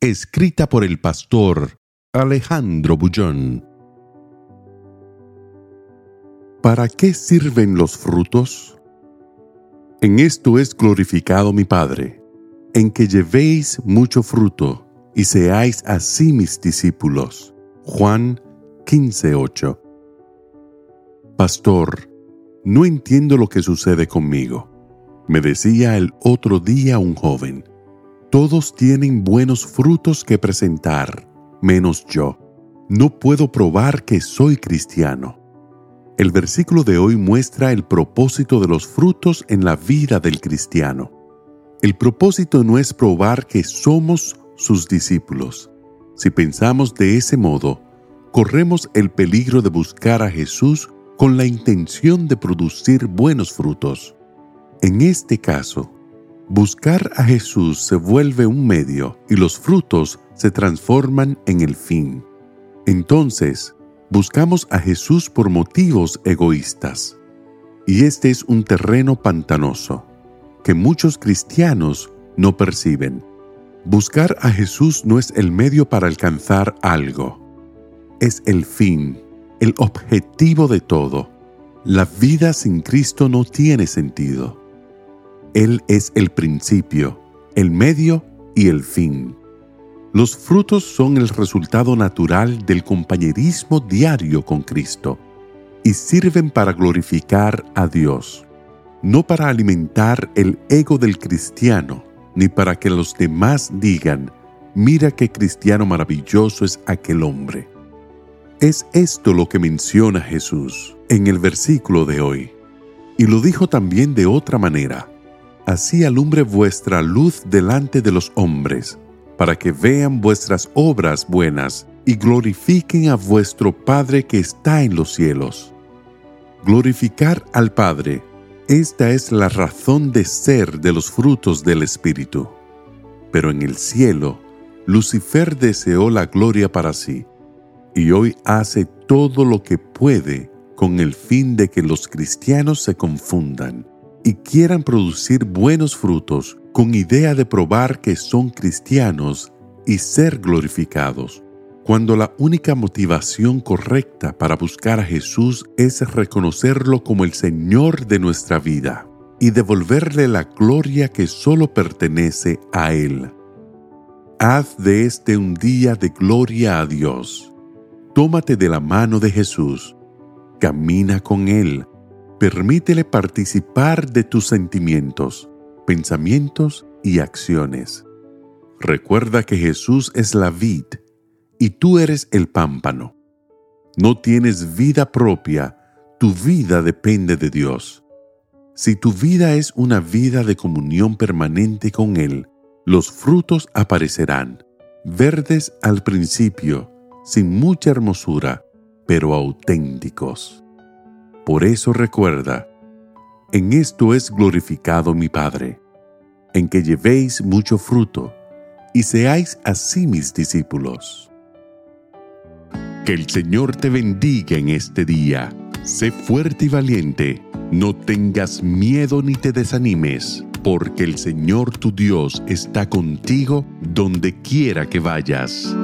Escrita por el pastor Alejandro Bullón. ¿Para qué sirven los frutos? En esto es glorificado mi Padre, en que llevéis mucho fruto y seáis así mis discípulos. Juan 15:8 Pastor, no entiendo lo que sucede conmigo. Me decía el otro día un joven. Todos tienen buenos frutos que presentar, menos yo. No puedo probar que soy cristiano. El versículo de hoy muestra el propósito de los frutos en la vida del cristiano. El propósito no es probar que somos sus discípulos. Si pensamos de ese modo, corremos el peligro de buscar a Jesús con la intención de producir buenos frutos. En este caso, Buscar a Jesús se vuelve un medio y los frutos se transforman en el fin. Entonces, buscamos a Jesús por motivos egoístas. Y este es un terreno pantanoso que muchos cristianos no perciben. Buscar a Jesús no es el medio para alcanzar algo, es el fin, el objetivo de todo. La vida sin Cristo no tiene sentido. Él es el principio, el medio y el fin. Los frutos son el resultado natural del compañerismo diario con Cristo y sirven para glorificar a Dios, no para alimentar el ego del cristiano, ni para que los demás digan, mira qué cristiano maravilloso es aquel hombre. Es esto lo que menciona Jesús en el versículo de hoy. Y lo dijo también de otra manera así alumbre vuestra luz delante de los hombres, para que vean vuestras obras buenas y glorifiquen a vuestro Padre que está en los cielos. Glorificar al Padre, esta es la razón de ser de los frutos del Espíritu. Pero en el cielo, Lucifer deseó la gloria para sí, y hoy hace todo lo que puede con el fin de que los cristianos se confundan y quieran producir buenos frutos con idea de probar que son cristianos y ser glorificados, cuando la única motivación correcta para buscar a Jesús es reconocerlo como el Señor de nuestra vida y devolverle la gloria que solo pertenece a Él. Haz de este un día de gloria a Dios. Tómate de la mano de Jesús, camina con Él, Permítele participar de tus sentimientos, pensamientos y acciones. Recuerda que Jesús es la vid y tú eres el pámpano. No tienes vida propia, tu vida depende de Dios. Si tu vida es una vida de comunión permanente con Él, los frutos aparecerán, verdes al principio, sin mucha hermosura, pero auténticos. Por eso recuerda, en esto es glorificado mi Padre, en que llevéis mucho fruto y seáis así mis discípulos. Que el Señor te bendiga en este día. Sé fuerte y valiente, no tengas miedo ni te desanimes, porque el Señor tu Dios está contigo donde quiera que vayas.